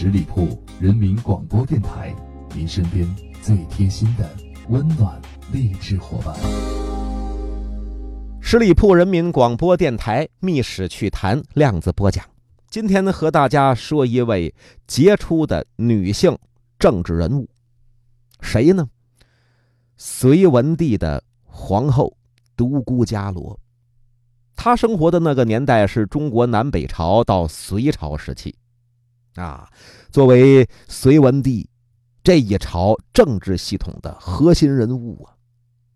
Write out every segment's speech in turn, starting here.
十里铺人民广播电台，您身边最贴心的温暖励志伙伴。十里铺人民广播电台《密史趣谈》量子播讲，今天呢和大家说一位杰出的女性政治人物，谁呢？隋文帝的皇后独孤伽罗。她生活的那个年代是中国南北朝到隋朝时期，啊，作为隋文帝这一朝政治系统的核心人物啊。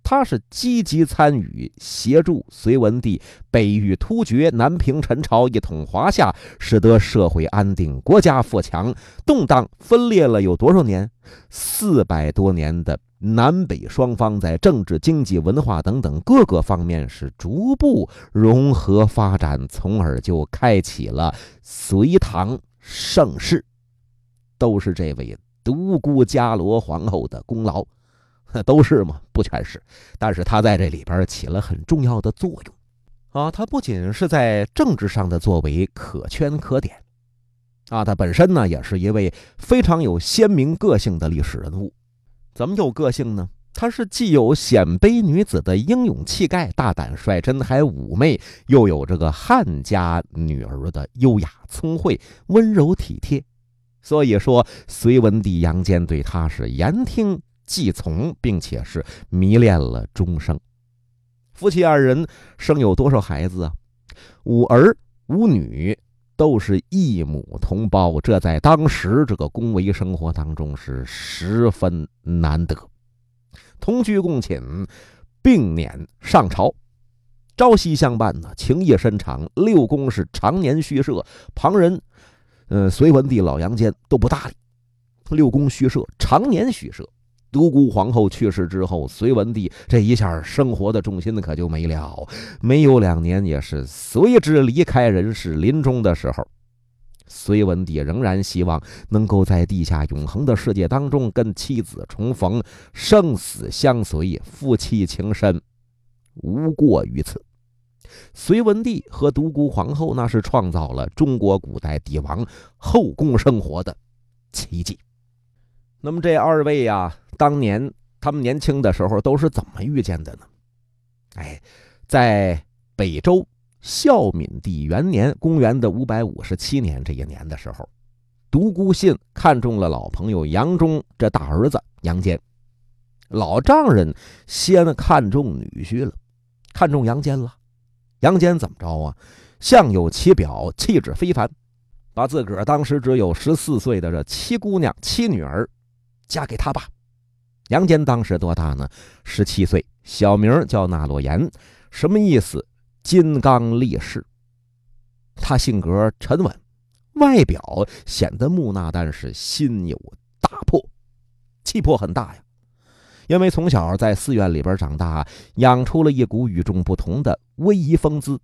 他是积极参与协助隋文帝北域突厥、南平陈朝，一统华夏，使得社会安定，国家富强。动荡分裂了有多少年？四百多年的南北双方在政治、经济、文化等等各个方面是逐步融合发展，从而就开启了隋唐盛世，都是这位独孤伽罗皇后的功劳。都是吗？不全是，但是他在这里边起了很重要的作用，啊，他不仅是在政治上的作为可圈可点，啊，他本身呢也是一位非常有鲜明个性的历史人物。怎么有个性呢？她是既有鲜卑女子的英勇气概、大胆率真，还妩媚，又有这个汉家女儿的优雅聪慧、温柔体贴。所以说，隋文帝杨坚对她是言听。计从，并且是迷恋了终生。夫妻二人生有多少孩子啊？五儿五女，都是异母同胞。这在当时这个宫闱生活当中是十分难得。同居共寝，并辇上朝，朝夕相伴呢，情谊深长。六宫是常年虚设，旁人，呃，隋文帝老杨坚都不搭理。六宫虚设，常年虚设。独孤皇后去世之后，隋文帝这一下生活的重心可就没了。没有两年，也是随之离开人世。临终的时候，隋文帝仍然希望能够在地下永恒的世界当中跟妻子重逢，生死相随，夫妻情深，无过于此。隋文帝和独孤皇后那是创造了中国古代帝王后宫生活的奇迹。那么这二位呀，当年他们年轻的时候都是怎么遇见的呢？哎，在北周孝敏帝元年（公元的五百五十七年）这一年的时候，独孤信看中了老朋友杨忠这大儿子杨坚。老丈人先看中女婿了，看中杨坚了。杨坚怎么着啊？相有其表，气质非凡，把自个儿当时只有十四岁的这七姑娘、七女儿。嫁给他吧。杨坚当时多大呢？十七岁，小名叫纳洛言，什么意思？金刚力士。他性格沉稳，外表显得木讷，但是心有大魄，气魄很大呀。因为从小在寺院里边长大，养出了一股与众不同的威仪风姿。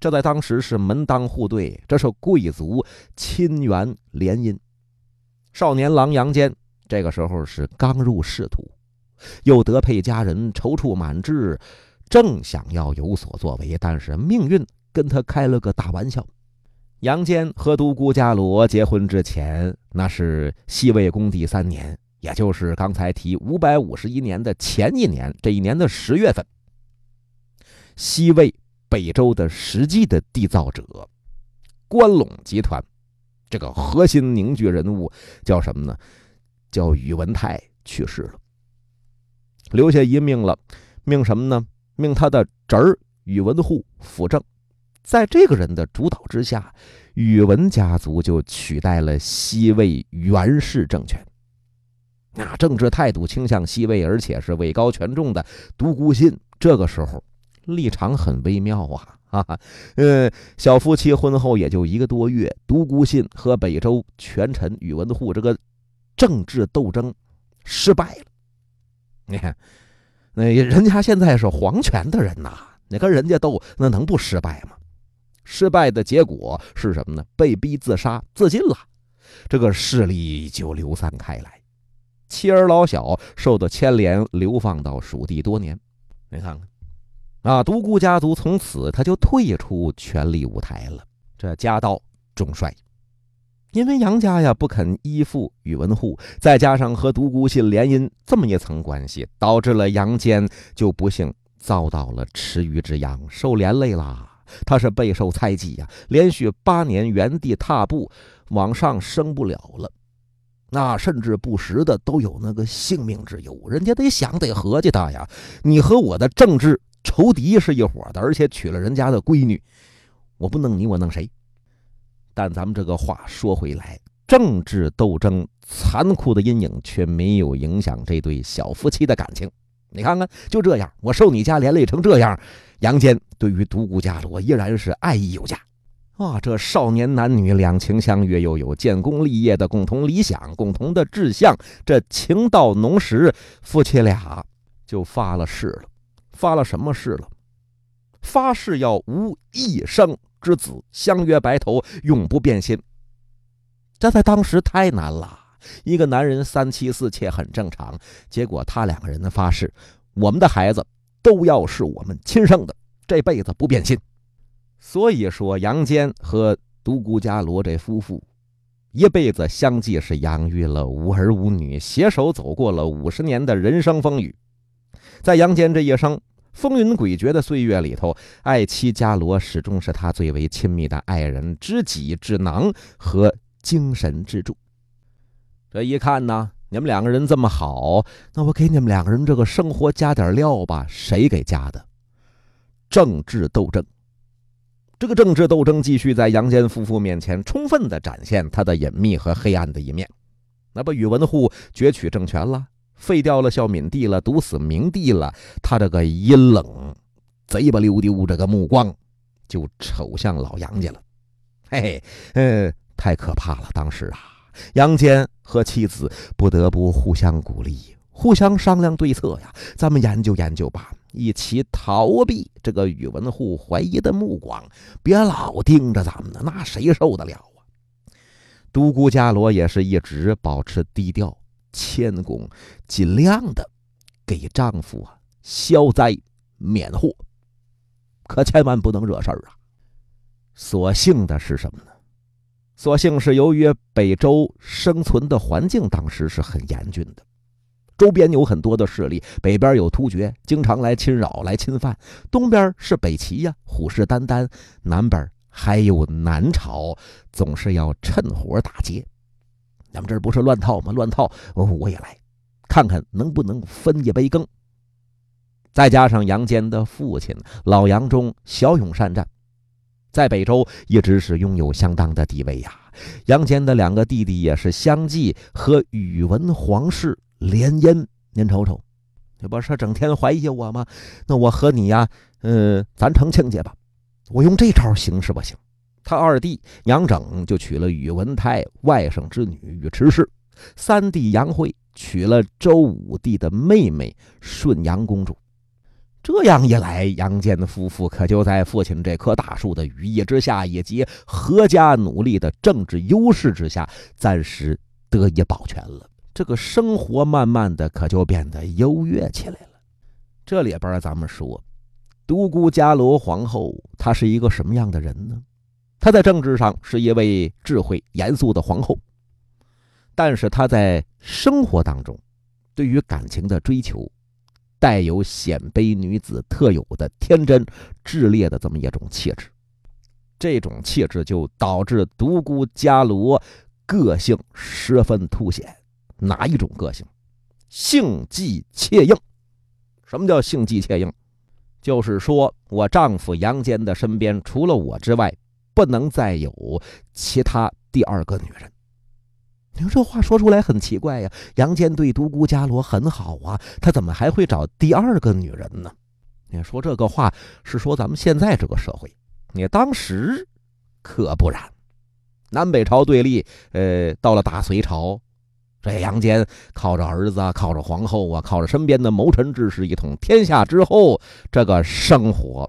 这在当时是门当户对，这是贵族亲缘联姻。少年郎杨坚。这个时候是刚入仕途，又得配佳人，踌躇满志，正想要有所作为，但是命运跟他开了个大玩笑。杨坚和独孤伽罗结婚之前，那是西魏恭帝三年，也就是刚才提五百五十一年的前一年，这一年的十月份，西魏北周的实际的缔造者，关陇集团这个核心凝聚人物叫什么呢？叫宇文泰去世了，留下一命了，命什么呢？命他的侄儿宇文护辅政。在这个人的主导之下，宇文家族就取代了西魏元氏政权。那政治态度倾向西魏，而且是位高权重的独孤信，这个时候立场很微妙啊！哈哈，嗯，小夫妻婚后也就一个多月，独孤信和北周权臣宇文护这个。政治斗争失败了，你看，那人家现在是皇权的人呐，你跟人家斗，那能不失败吗？失败的结果是什么呢？被逼自杀自尽了，这个势力就流散开来，妻儿老小受到牵连，流放到蜀地多年。你看看，啊，独孤家族从此他就退出权力舞台了，这家道中衰。因为杨家呀不肯依附宇文护，再加上和独孤信联姻这么一层关系，导致了杨坚就不幸遭到了池鱼之殃，受连累啦。他是备受猜忌呀，连续八年原地踏步，往上升不了了。那甚至不时的都有那个性命之忧，人家得想得合计他呀。你和我的政治仇敌是一伙的，而且娶了人家的闺女，我不弄你，我弄谁？但咱们这个话说回来，政治斗争残酷的阴影却没有影响这对小夫妻的感情。你看看，就这样，我受你家连累成这样，杨坚对于独孤家我依然是爱意有加。啊，这少年男女两情相悦，又有建功立业的共同理想、共同的志向，这情到浓时，夫妻俩就发了誓了。发了什么誓了？发誓要无一生。之子相约白头，永不变心。这在当时太难了。一个男人三妻四妾很正常，结果他两个人的发誓，我们的孩子都要是我们亲生的，这辈子不变心。所以说，杨坚和独孤伽罗这夫妇，一辈子相继是养育了无儿无女，携手走过了五十年的人生风雨。在杨坚这一生。风云诡谲的岁月里头，爱妻伽罗始终是他最为亲密的爱人、知己、智囊和精神支柱。这一看呢，你们两个人这么好，那我给你们两个人这个生活加点料吧。谁给加的？政治斗争。这个政治斗争继续在杨坚夫妇面前充分的展现他的隐秘和黑暗的一面。那不，宇文护攫取政权了。废掉了孝敏帝了，毒死明帝了，他这个阴冷、贼不溜丢这个目光，就瞅向老杨家了。嘿嘿，嗯，太可怕了！当时啊，杨坚和妻子不得不互相鼓励，互相商量对策呀。咱们研究研究吧，一起逃避这个宇文护怀疑的目光，别老盯着咱们呢，那谁受得了啊？独孤伽罗也是一直保持低调。谦恭，尽量的给丈夫啊消灾免祸，可千万不能惹事儿啊。所幸的是什么呢？所幸是由于北周生存的环境当时是很严峻的，周边有很多的势力，北边有突厥，经常来侵扰、来侵犯；东边是北齐呀，虎视眈眈；南边还有南朝，总是要趁火打劫。咱们这不是乱套吗？乱套，我我也来，看看能不能分一杯羹。再加上杨坚的父亲老杨忠骁勇善战，在北周一直是拥有相当的地位呀。杨坚的两个弟弟也是相继和宇文皇室联姻，您瞅瞅，这不是整天怀疑我吗？那我和你呀，嗯，咱成亲家吧。我用这招行是不行？他二弟杨整就娶了宇文泰外甥之女宇迟氏，三弟杨辉娶了周武帝的妹妹顺阳公主。这样一来，杨坚夫妇可就在父亲这棵大树的羽翼之下，以及阖家努力的政治优势之下，暂时得以保全了。这个生活慢慢的可就变得优越起来了。这里边咱们说，独孤伽罗皇后她是一个什么样的人呢？她在政治上是一位智慧严肃的皇后，但是她在生活当中，对于感情的追求，带有鲜卑女子特有的天真、炽烈的这么一种气质。这种气质就导致独孤伽罗个性十分凸显。哪一种个性？性忌妾应。什么叫性忌妾应？就是说我丈夫杨坚的身边除了我之外。不能再有其他第二个女人。你说这话说出来很奇怪呀。杨坚对独孤伽罗很好啊，他怎么还会找第二个女人呢？你说这个话是说咱们现在这个社会，你当时可不然。南北朝对立，呃，到了大隋朝，这杨坚靠着儿子，靠着皇后啊，靠着身边的谋臣志士一统天下之后，这个生活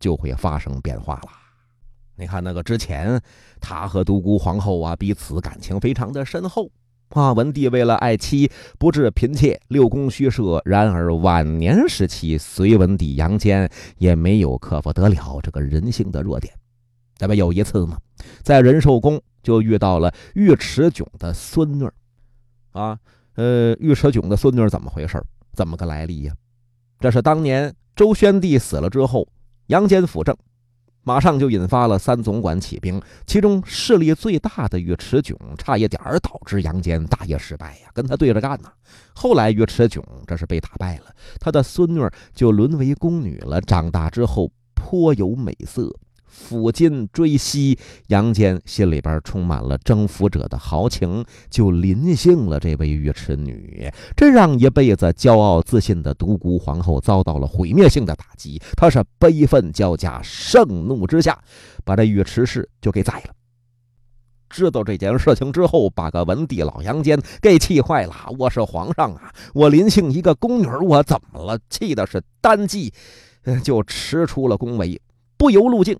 就会发生变化了。你看那个之前，他和独孤皇后啊彼此感情非常的深厚啊。文帝为了爱妻不治嫔妾，六宫虚设。然而晚年时期，隋文帝杨坚也没有克服得了这个人性的弱点。咱们有一次嘛，在仁寿宫就遇到了尉迟迥的孙女啊，呃，尉迟迥的孙女怎么回事？怎么个来历呀？这是当年周宣帝死了之后，杨坚辅政。马上就引发了三总管起兵，其中势力最大的尉迟迥差一点导致杨坚大业失败呀，跟他对着干呢。后来尉迟迥这是被打败了，他的孙女就沦为宫女了，长大之后颇有美色。抚今追昔，杨坚心里边充满了征服者的豪情，就临幸了这位尉迟女，这让一辈子骄傲自信的独孤皇后遭到了毁灭性的打击。她是悲愤交加，盛怒之下，把这尉迟氏就给宰了。知道这件事情之后，把个文帝老杨坚给气坏了。我是皇上啊，我临幸一个宫女，我怎么了？气的是单骑就驰出了宫闱，不由路径。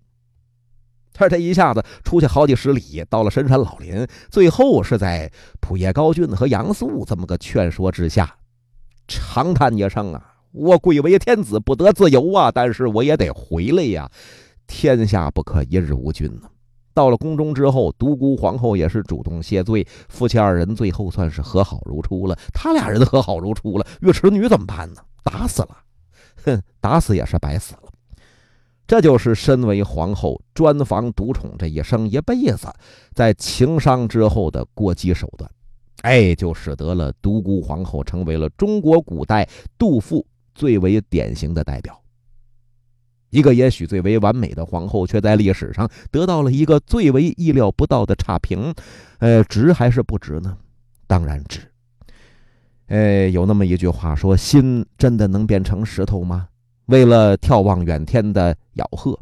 他这一下子出去好几十里，到了深山老林，最后是在普叶高俊和杨素这么个劝说之下，长叹一声啊：“我贵为天子，不得自由啊！但是我也得回来呀，天下不可一日无君呢。”到了宫中之后，独孤皇后也是主动谢罪，夫妻二人最后算是和好如初了。他俩人和好如初了，尉迟女怎么办呢？打死了，哼，打死也是白死了。这就是身为皇后专防独宠这一生一辈子，在情伤之后的过激手段，哎，就使得了独孤皇后成为了中国古代杜甫最为典型的代表。一个也许最为完美的皇后，却在历史上得到了一个最为意料不到的差评。呃，值还是不值呢？当然值。哎，有那么一句话说：“心真的能变成石头吗？”为了眺望远天的咬鹤，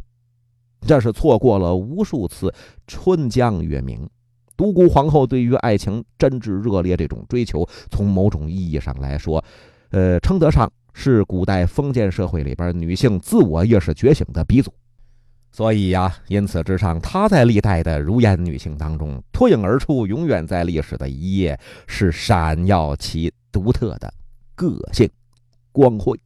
这是错过了无数次春江月明。独孤皇后对于爱情真挚热烈这种追求，从某种意义上来说，呃，称得上是古代封建社会里边女性自我意识觉醒的鼻祖。所以呀，因此之上，她在历代的如烟女性当中脱颖而出，永远在历史的一页是闪耀其独特的个性光辉。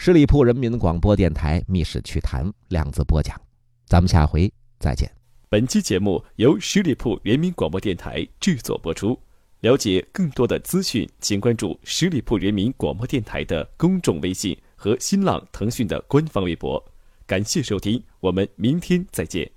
十里铺人民广播电台《密室趣谈》量子播讲，咱们下回再见。本期节目由十里铺人民广播电台制作播出。了解更多的资讯，请关注十里铺人民广播电台的公众微信和新浪、腾讯的官方微博。感谢收听，我们明天再见。